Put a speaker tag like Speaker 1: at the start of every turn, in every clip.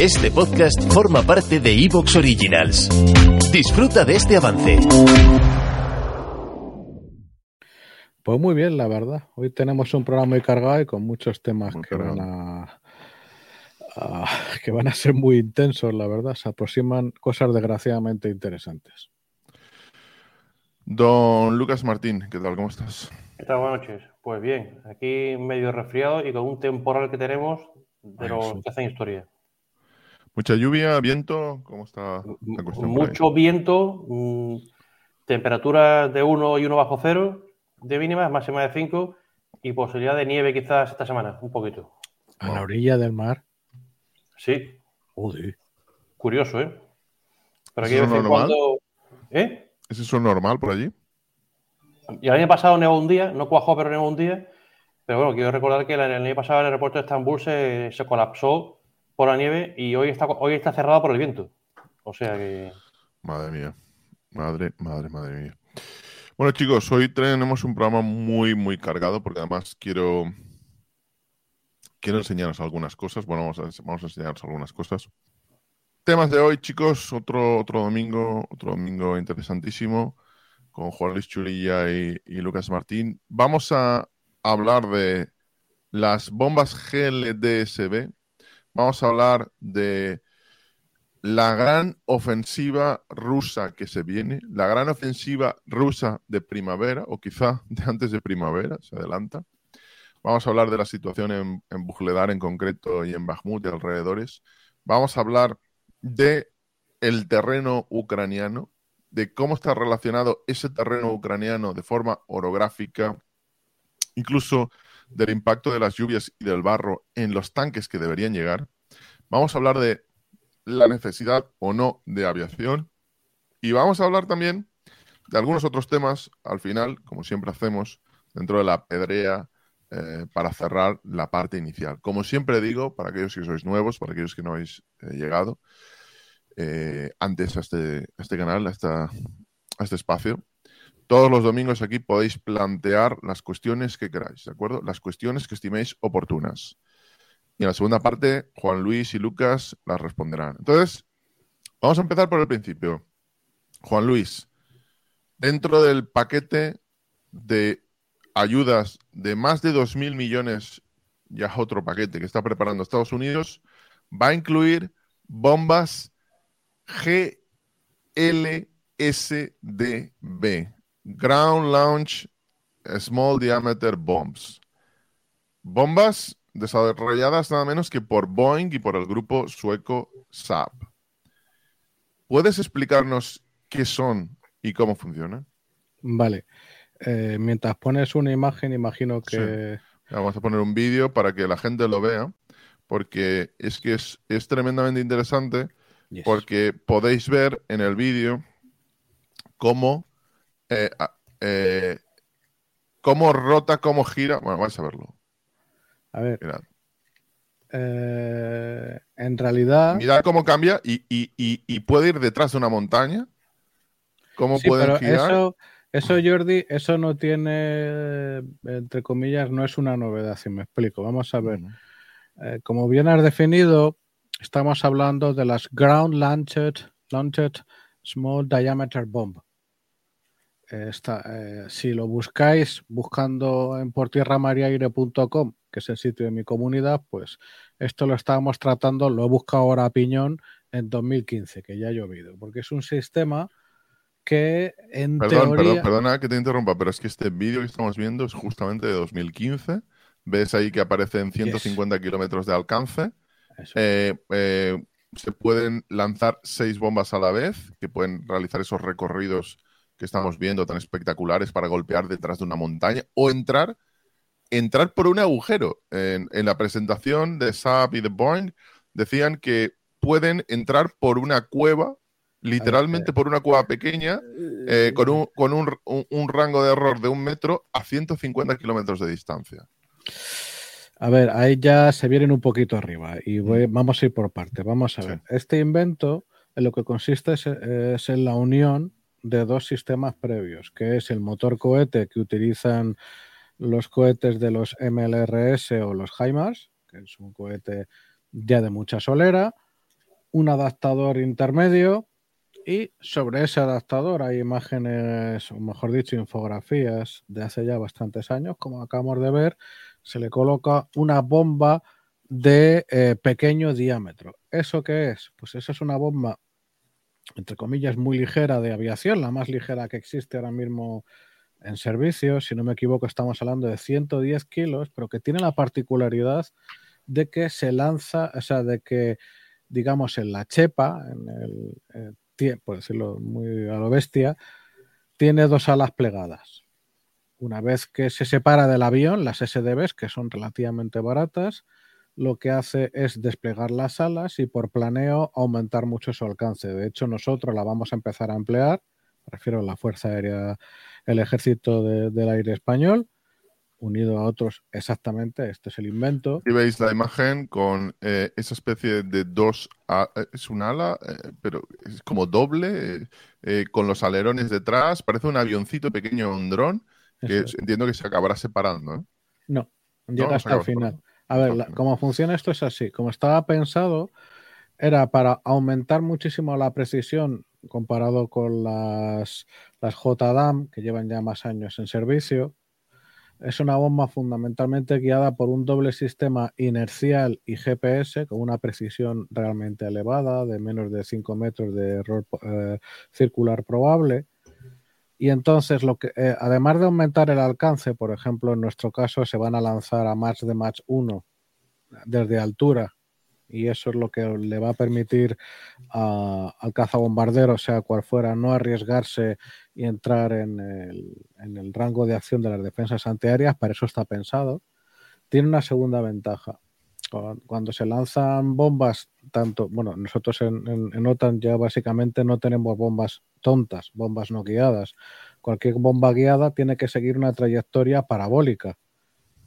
Speaker 1: Este podcast forma parte de Evox Originals. Disfruta de este avance.
Speaker 2: Pues muy bien, la verdad. Hoy tenemos un programa muy cargado y con muchos temas
Speaker 3: Muy
Speaker 2: que van a, a- que van a ser muy intensos, la verdad. Se aproximan cosas desgraciadamente interesantes.
Speaker 3: Don Lucas Martín, ¿qué tal? ¿Cómo estás?
Speaker 4: ¿Qué tal? Buenas noches. Pues bien, aquí medio resfriado y con un temporal que tenemos de los que hacen historia.
Speaker 3: Mucha lluvia, viento, ¿cómo está la cuestión?
Speaker 4: Mucho viento, mm, temperatura de 1 y 1 bajo cero de mínimas, máxima de 5 y posibilidad de nieve quizás esta semana, un poquito.
Speaker 2: A la orilla del mar.
Speaker 4: Sí,
Speaker 2: Joder.
Speaker 4: curioso, ¿eh? Pero aquí
Speaker 3: ¿Eso
Speaker 4: de vez en cuando... ¿Eh?
Speaker 3: ¿Es eso normal por allí?
Speaker 4: Y el año pasado nevó un día, no cuajó, pero nevó un día. Pero bueno, quiero recordar que el año pasado el aeropuerto de Estambul se, se colapsó por la nieve y hoy está, hoy está cerrado por el viento. O sea que...
Speaker 3: Madre mía. Madre, madre, madre mía. Bueno, chicos, hoy tenemos un programa muy, muy cargado porque además quiero, quiero enseñaros algunas cosas. Bueno, vamos a, vamos a enseñaros algunas cosas. Temas de hoy, chicos, otro, otro domingo, otro domingo interesantísimo con Juan Luis Chulilla y, y Lucas Martín. Vamos a hablar de las bombas GLDSB. Vamos a hablar de la gran ofensiva rusa que se viene, la gran ofensiva rusa de primavera, o quizá de antes de primavera, se adelanta. Vamos a hablar de la situación en, en en concreto y en Bakhmut y alrededores. Vamos a hablar de el terreno ucraniano, de cómo está relacionado ese terreno ucraniano de forma orográfica, incluso del impacto de las lluvias y del barro en los tanques que deberían llegar. Vamos a hablar de la necesidad o no de aviación. Y vamos a hablar también de algunos otros temas al final, como siempre hacemos, dentro de la pedrea eh, para cerrar la parte inicial. Como siempre digo, para aquellos que sois nuevos, para aquellos que no habéis eh, llegado eh, antes a este, a este canal, a este espacio, todos los domingos aquí podéis plantear las cuestiones que queráis, ¿de acuerdo? Las cuestiones que estiméis oportunas. Y en la segunda parte, Juan Luis y Lucas las responderán. Entonces, vamos a empezar por el principio. Juan Luis, dentro del paquete de ayudas de más de 2.000 millones, ya otro paquete que está preparando Estados Unidos, va a incluir bombas GLSDB, Ground Launch Small Diameter Bombs. Bombas desarrolladas nada menos que por Boeing y por el grupo sueco Saab. ¿Puedes explicarnos qué son y cómo funcionan?
Speaker 2: Vale. Eh, mientras pones una imagen, imagino que.
Speaker 3: Vamos a poner un vídeo para que la gente lo vea, porque es que es, es tremendamente interesante,
Speaker 2: Yes.
Speaker 3: porque podéis ver en el vídeo cómo, eh, a- eh, cómo rota, cómo gira. Bueno, vais a verlo.
Speaker 2: A ver,
Speaker 3: Mirad.
Speaker 2: eh, en realidad.
Speaker 3: Mirad cómo cambia y, y- y- y puede ir detrás de una montaña. Cómo
Speaker 2: Sí, pero
Speaker 3: girar.
Speaker 2: eso, eso, Jordi, eso no tiene, entre comillas, no es una novedad, si me explico. Vamos a ver. Eh, como bien has definido, estamos hablando de las Ground Launched, launched Small Diameter Bomb. Está, eh, si lo buscáis buscando en portierramariaire.com, que es el sitio de mi comunidad, pues esto lo estábamos tratando, lo he buscado ahora a piñón en 2015, que ya ha llovido, porque es un sistema que en
Speaker 3: Perdón,
Speaker 2: teoría...
Speaker 3: perdón, perdona que te interrumpa, pero es que este vídeo que estamos viendo es justamente de 2015. Ves ahí que aparecen 150 kilómetros de alcance. Eh, eh, se pueden lanzar seis bombas a la vez, que pueden realizar esos recorridos que estamos viendo tan espectaculares para golpear detrás de una montaña o entrar, entrar por un agujero. En, en la presentación de Saab y de Boeing decían que pueden entrar por una cueva, literalmente por una cueva pequeña, eh, con, un, con un, un- un rango de error de un metro a 150 kilómetros de distancia.
Speaker 2: A ver, ahí ya se vienen un poquito arriba y voy- vamos a ir por partes. Vamos a
Speaker 3: Sí.
Speaker 2: ver. Este invento en lo que consiste es, es en la unión de dos sistemas previos, que es el motor cohete que utilizan los cohetes de los MLRS o los HIMARS, que es un cohete ya de mucha solera, un adaptador intermedio y sobre ese adaptador hay imágenes, o mejor dicho, infografías de hace ya bastantes años, como acabamos de ver, se le coloca una bomba de eh, pequeño diámetro. ¿Eso qué es? Pues eso es una bomba, entre comillas, muy ligera de aviación, la más ligera que existe ahora mismo en servicio. Si no me equivoco, estamos hablando de 110 kilos, pero que tiene la particularidad de que se lanza, o sea, de que, digamos, en la chepa, en el, eh, por decirlo muy a lo bestia, tiene dos alas plegadas. Una vez que se separa del avión, las SDBs, que son relativamente baratas, lo que hace es desplegar las alas y por planeo aumentar mucho su alcance. De hecho, nosotros la vamos a empezar a emplear, me refiero a la Fuerza Aérea, el Ejército del Aire Español, unido a otros exactamente, este es el invento.
Speaker 3: Y veis la imagen con eh, esa especie de dos, es un ala, eh, pero es como doble, eh, con los alerones detrás, parece un avioncito pequeño, un dron, que entiendo que se acabará separando.
Speaker 2: No, llega hasta el final. A ver, cómo funciona esto es así, como estaba pensado, era para aumentar muchísimo la precisión comparado con las, las JDAM, que llevan ya más años en servicio, es una bomba fundamentalmente guiada por un doble sistema inercial y GPS con una precisión realmente elevada, de menos de 5 metros de error eh, circular probable. Y entonces, lo que, eh, además de aumentar el alcance, por ejemplo, en nuestro caso se van a lanzar a Match de Match 1 desde altura y eso es lo que le va a permitir al cazabombardero, sea cual fuera, no arriesgarse y entrar en el, rango de acción de las defensas antiaéreas, para eso está pensado. Tiene una segunda ventaja. Cuando se lanzan bombas, tanto, bueno, nosotros en, en OTAN ya básicamente no tenemos bombas tontas, bombas no guiadas. Cualquier bomba guiada tiene que seguir una trayectoria parabólica,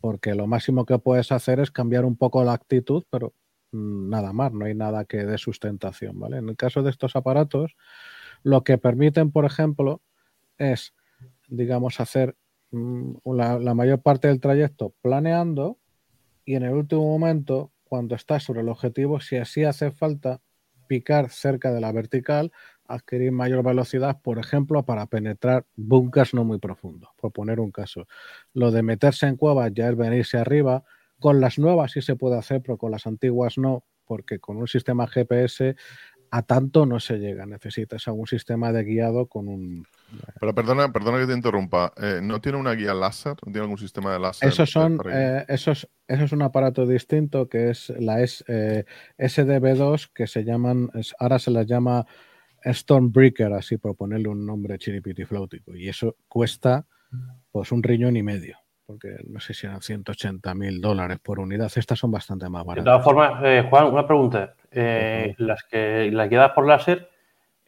Speaker 2: porque lo máximo que puedes hacer es cambiar un poco la actitud, pero Mm, nada más, no hay nada que dé sustentación, ¿vale? En el caso de estos aparatos, lo que permiten, por ejemplo, es, digamos, hacer mm, la, mayor parte del trayecto planeando y en el último momento, cuando estás sobre el objetivo, si así hace falta, picar cerca de la vertical, adquirir mayor velocidad, por ejemplo, para penetrar bunkers no muy profundos, por poner un caso. Lo de meterse en cuevas ya es venirse arriba, con las nuevas sí se puede hacer, pero con las antiguas no, porque con un sistema GPS a tanto no se llega. Necesitas algún sistema de guiado con un.
Speaker 3: Pero perdona, perdona que te interrumpa. Eh, ¿No tiene una guía láser? ¿No tiene algún sistema de láser?
Speaker 2: Esos son, eh, esos, eso es un aparato distinto que es la S, eh, SDB2 que se llaman, ahora se las llama Stormbreaker, así por ponerle un nombre chiripiti flautico. Y eso cuesta pues un riñón y medio porque no sé si eran 180 mil dólares por unidad. Estas son bastante más baratas.
Speaker 4: De todas formas, eh, Juan, una pregunta. Eh, las que las guiadas por láser,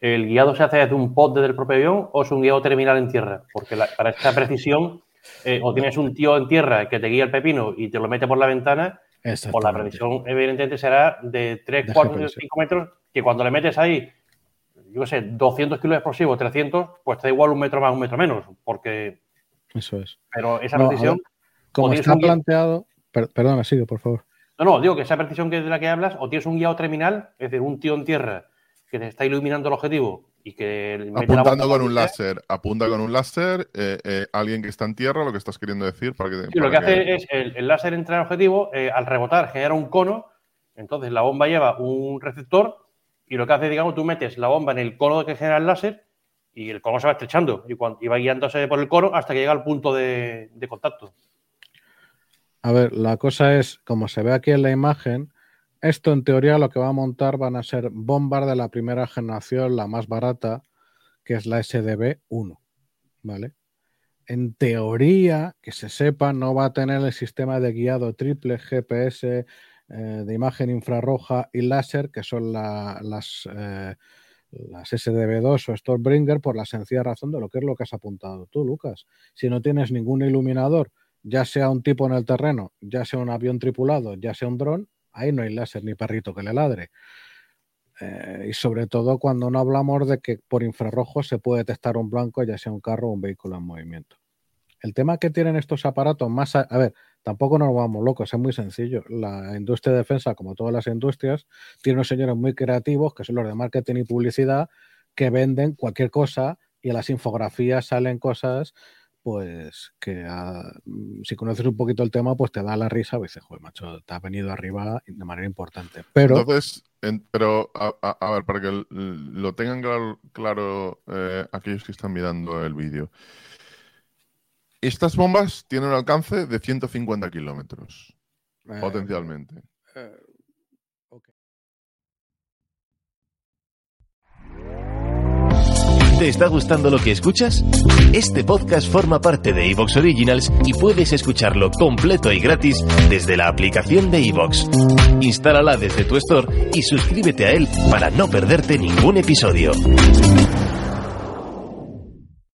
Speaker 4: ¿el guiado se hace desde un pod desde el propio avión o es un guiado terminal en tierra? Porque para esta precisión, eh, o tienes un tío en tierra que te guía el pepino y te lo mete por la ventana, por la precisión, evidentemente, será de 3, 4, 5 metros, que cuando le metes ahí, yo qué sé, 200 kilos de explosivo, 300, pues te da igual un metro más, un metro menos, porque
Speaker 2: eso es.
Speaker 4: Pero esa precisión.
Speaker 2: como está planteado. perdona, sigue, por favor.
Speaker 4: No, no, digo que esa precisión que de la que hablas, o tienes un guiado terminal, es decir, un tío en tierra que te está iluminando el objetivo y que.
Speaker 3: Apuntando con un láser, apunta con un láser, eh, eh, alguien que está en tierra, lo que estás queriendo decir. Para que,
Speaker 4: lo que, hace es el, láser entra en el objetivo, eh, al rebotar genera un cono, entonces la bomba lleva un receptor y lo que hace, digamos, tú metes la bomba en el cono que genera el láser y el cono se va estrechando y, va guiándose por el cono hasta que llega al punto de, contacto.
Speaker 2: A ver, la cosa es, como se ve aquí en la imagen, esto en teoría lo que va a montar van a ser bombas de la primera generación, la más barata, que es la SDB-1, ¿vale? En teoría, que se sepa, no va a tener el sistema de guiado triple GPS eh, de imagen infrarroja y láser, que son las eh, las SDB2 o Stormbringer por la sencilla razón de lo que es lo que has apuntado tú, Lucas. Si no tienes ningún iluminador, ya sea un tipo en el terreno, ya sea un avión tripulado, ya sea un dron, ahí no hay láser ni perrito que le ladre. Eh, y sobre todo cuando no hablamos de que por infrarrojo se puede detectar un blanco, ya sea un carro o un vehículo en movimiento. El tema que tienen estos aparatos, más a, a ver, tampoco nos vamos locos, es muy sencillo. La industria de defensa, como todas las industrias, tiene unos señores muy creativos, que son los de marketing y publicidad, que venden cualquier cosa y en las infografías salen cosas pues que a, si conoces un poquito el tema, pues te da la risa y dices, joder, macho, te has venido arriba de manera importante. Pero,
Speaker 3: Entonces, en- pero a, a- a ver, para que lo tengan claro, claro, eh, aquellos que están mirando el vídeo. Estas bombas tienen un alcance de 150 kilómetros,
Speaker 2: eh,
Speaker 3: potencialmente.
Speaker 2: eh.
Speaker 1: ¿Te está gustando lo que escuchas? Este podcast forma parte de Evox Originals y puedes escucharlo completo y gratis desde la aplicación de Evox. Instálala desde tu store y suscríbete a él para no perderte ningún episodio.